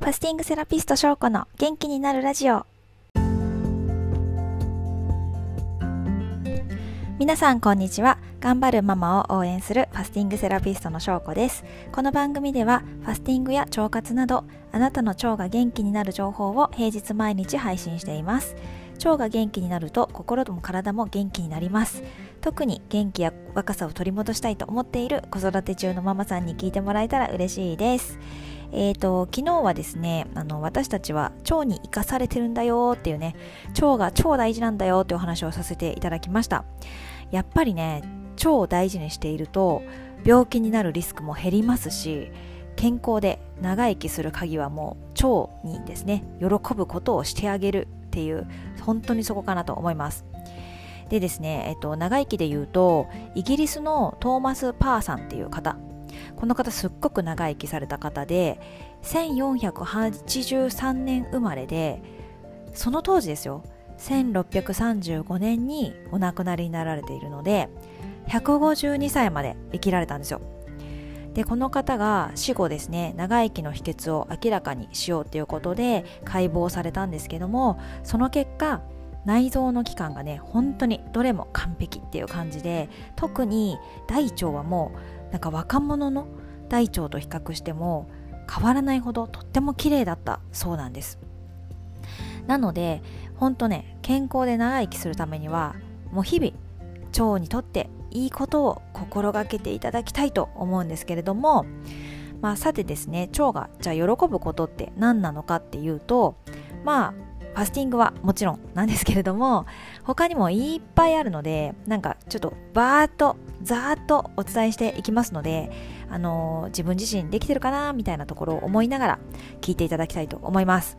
ファスティングセラピスト翔子の元気になるラジオ。皆さんこんにちは。頑張るママを応援するファスティングセラピストの翔子です。この番組ではファスティングや腸活などあなたの腸が元気になる情報を平日毎日配信しています。腸が元気になると心も体も元気になります。特に元気や若さを取り戻したいと思っている子育て中のママさんに聞いてもらえたら嬉しいです。えーと、昨日はですねあの私たちは腸に生かされてるんだよっていうね腸が超大事なんだよっていうお話をさせていただきました。やっぱりね腸を大事にしていると病気になるリスクも減りますし健康で長生きする鍵はもう腸にですね喜ぶことをしてあげるっていう本当にそこかなと思います。でですね、えっと、長生きで言うとイギリスのトーマス・パーさんっていう方この方すっごく長生きされた方で1483年生まれでその当時ですよ。1635年にお亡くなりになられているので152歳まで生きられたんですよ。でこの方が死後ですね長生きの秘訣を明らかにしようということで解剖されたんですけどもその結果内臓の器官がね本当にどれも完璧っていう感じで特に大腸はもうなんか若者の大腸と比較しても変わらないほどとっても綺麗だったそうなんです。なので本当ね健康で長生きするためにはもう日々腸にとっていいことを心がけていただきたいと思うんですけれども、まあ、さてですね腸がじゃあ喜ぶことって何なのかっていうとまあファスティングはもちろんなんですけれども他にもいっぱいあるのでなんかちょっとバーッとざーっとお伝えしていきますので、あのー、自分自身できてるかなみたいなところを思いながら聞いていただきたいと思います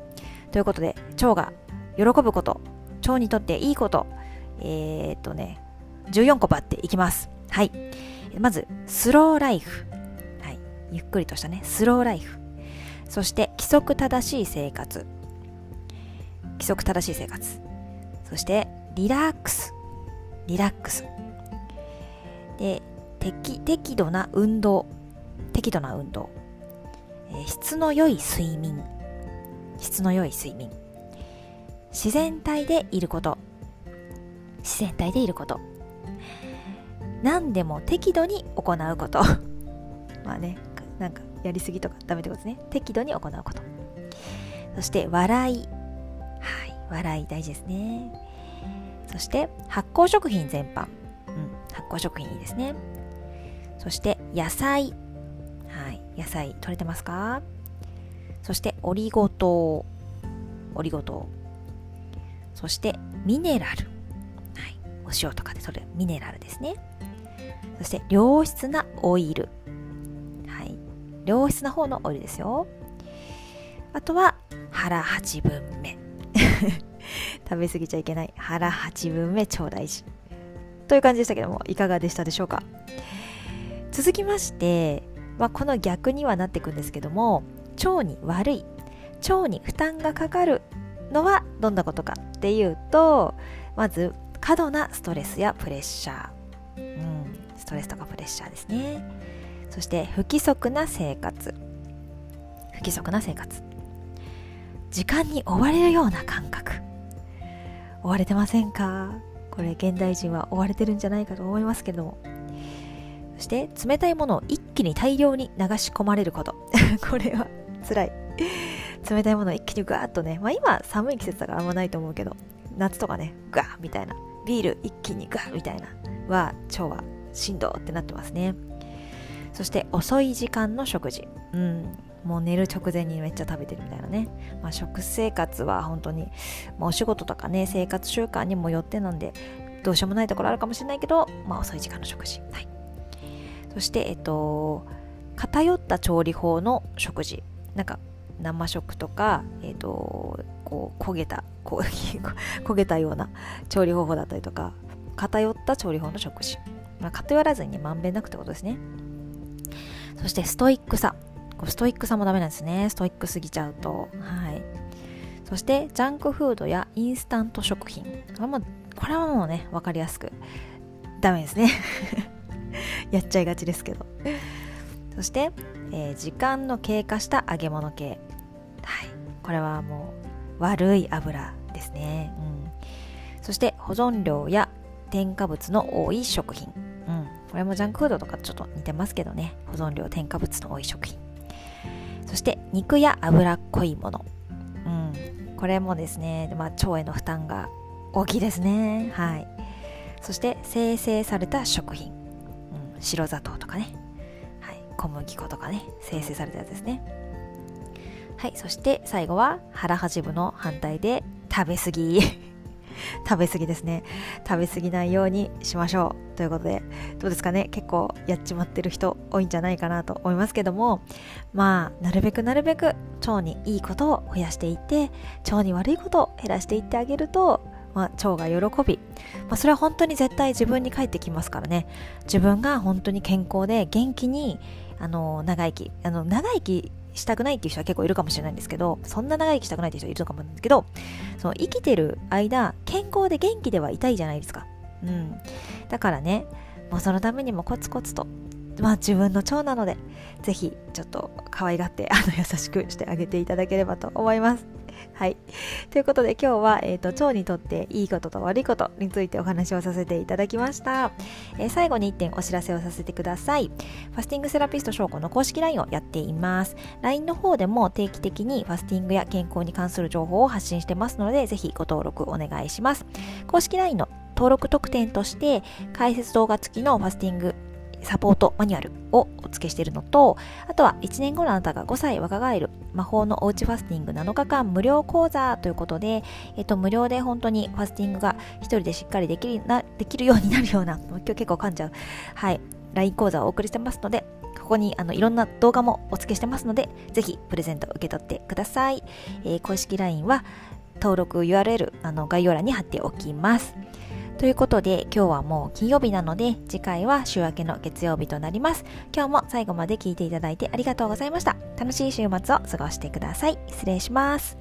ということで腸が喜ぶこと腸にとっていいことえー、っとね14個バっていきます。はい。まず、スローライフ。はい。ゆっくりとしたね、スローライフ。そして、規則正しい生活。規則正しい生活。そして、リラックス。リラックス。で、適適度な運動。適度な運動。えー、質の良い睡眠。質の良い睡眠。自然体でいること。自然体でいること。何でも適度に行うこと まあねなんかやりすぎとかダメってことですね適度に行うことそして笑いはい笑い大事ですねそして発酵食品全般、発酵食品いいですねそして野菜はい野菜取れてますか？そしてオリゴ糖オリゴ糖そしてミネラルはいお塩とかで取るミネラルですねそして良質なオイル。はい。良質な方のオイルですよ。あとは腹8分目。食べ過ぎちゃいけない。腹8分目超大事。という感じでしたけども、いかがでしたでしょうか？続きまして、まあ、この逆にはなっていくんですけども、腸に悪い、腸に負担がかかるのはどんなことかっていうと、まず過度なストレスやプレッシャー。うんストレスとかプレッシャーですね。そして不規則な生活。不規則な生活。時間に追われるような感覚。追われてませんか？これ現代人は追われてるんじゃないかと思いますけども。そして冷たいものを一気に大量に流し込まれること。これは辛い。冷たいものを一気にガーッとね、まあ、今寒い季節だからあんまないと思うけど。夏とかねガーみたいな。ビール一気にガーみたいな。は腸はしんどってなってますね。そして遅い時間の食事。うん。もう寝る直前にめっちゃ食べてるみたいなね、まあ、食生活は本当に、まあ、お仕事とかね生活習慣にもよってなんでどうしようもないところあるかもしれないけど、まあ、遅い時間の食事、はい、そしてえっと偏った調理法の食事。なんか生食とか、えっと、こう焦げた 焦げたような調理方法だったりとか偏った調理法の食事。まあ、偏らずに、まんべんなくってことですね。そしてストイックさ。ストイックさもダメなんですね。ストイックすぎちゃうと。はい。そして、ジャンクフードやインスタント食品。これもこれはもうね、わかりやすく。ダメですね。やっちゃいがちですけど。そして、えー、時間の経過した揚げ物系。はい、これはもう悪い油ですね、うん、そして保存料や添加物の多い食品、うん、これもジャンクフードとかちょっと似てますけどね保存料添加物の多い食品そして肉や脂っこいもの、うん、これもですね、まあ、腸への負担が大きいですね。はい。そして生成された食品、うん、白砂糖とかね、はい、小麦粉とかね。生成されたやつですね。はい。そして最後は腹八分の反対で食べ過ぎ。食べ過ぎですね。食べ過ぎないようにしましょう。ということでどうですかね。結構やっちまってる人多いんじゃないかなと思いますけども。まあなるべくなるべく腸にいいことを増やしていって腸に悪いことを減らしていってあげるとまあ、腸が喜び、まあ、それは本当に絶対自分に返ってきますからね。自分が本当に健康で元気にあの長生きあの長生きしたくないっていう人は結構いるかもしれないんですけど、そんな長生きしたくないっていう人いるかもなんですけど、その生きてる間、健康で元気ではいたいじゃないですか。うん。だからね、もうそのためにもコツコツと、まあ自分の腸なので、ぜひちょっと可愛がって、あの優しくしてあげていただければと思います。はい。ということで今日は、えーと、腸にとっていいことと悪いことについてお話をさせていただきました。えー、最後に1点お知らせをさせてください。ファスティングセラピスト証拠の公式 LINE をやっています。LINE の方でも定期的にファスティングや健康に関する情報を発信してますので、ぜひご登録お願いします。公式 LINE の登録特典として解説動画付きのファスティングサポートマニュアルをお付けしているのと、あとは1年後のあなたが5歳若返る魔法のおうちファスティング7日間無料講座ということで、えっと、無料で本当にファスティングが一人でしっかりできるなできるようになるような、今日結構噛んじゃう、はい、LINE 講座をお送りしてますので、ここにあのいろんな動画もお付けしてますので、ぜひプレゼント受け取ってください。えー、公式 LINE は登録 URL あの概要欄に貼っておきます。ということで今日はもう金曜日なので次回は週明けの月曜日となります。今日も最後まで聞いていただいてありがとうございました。楽しい週末を過ごしてください。失礼します。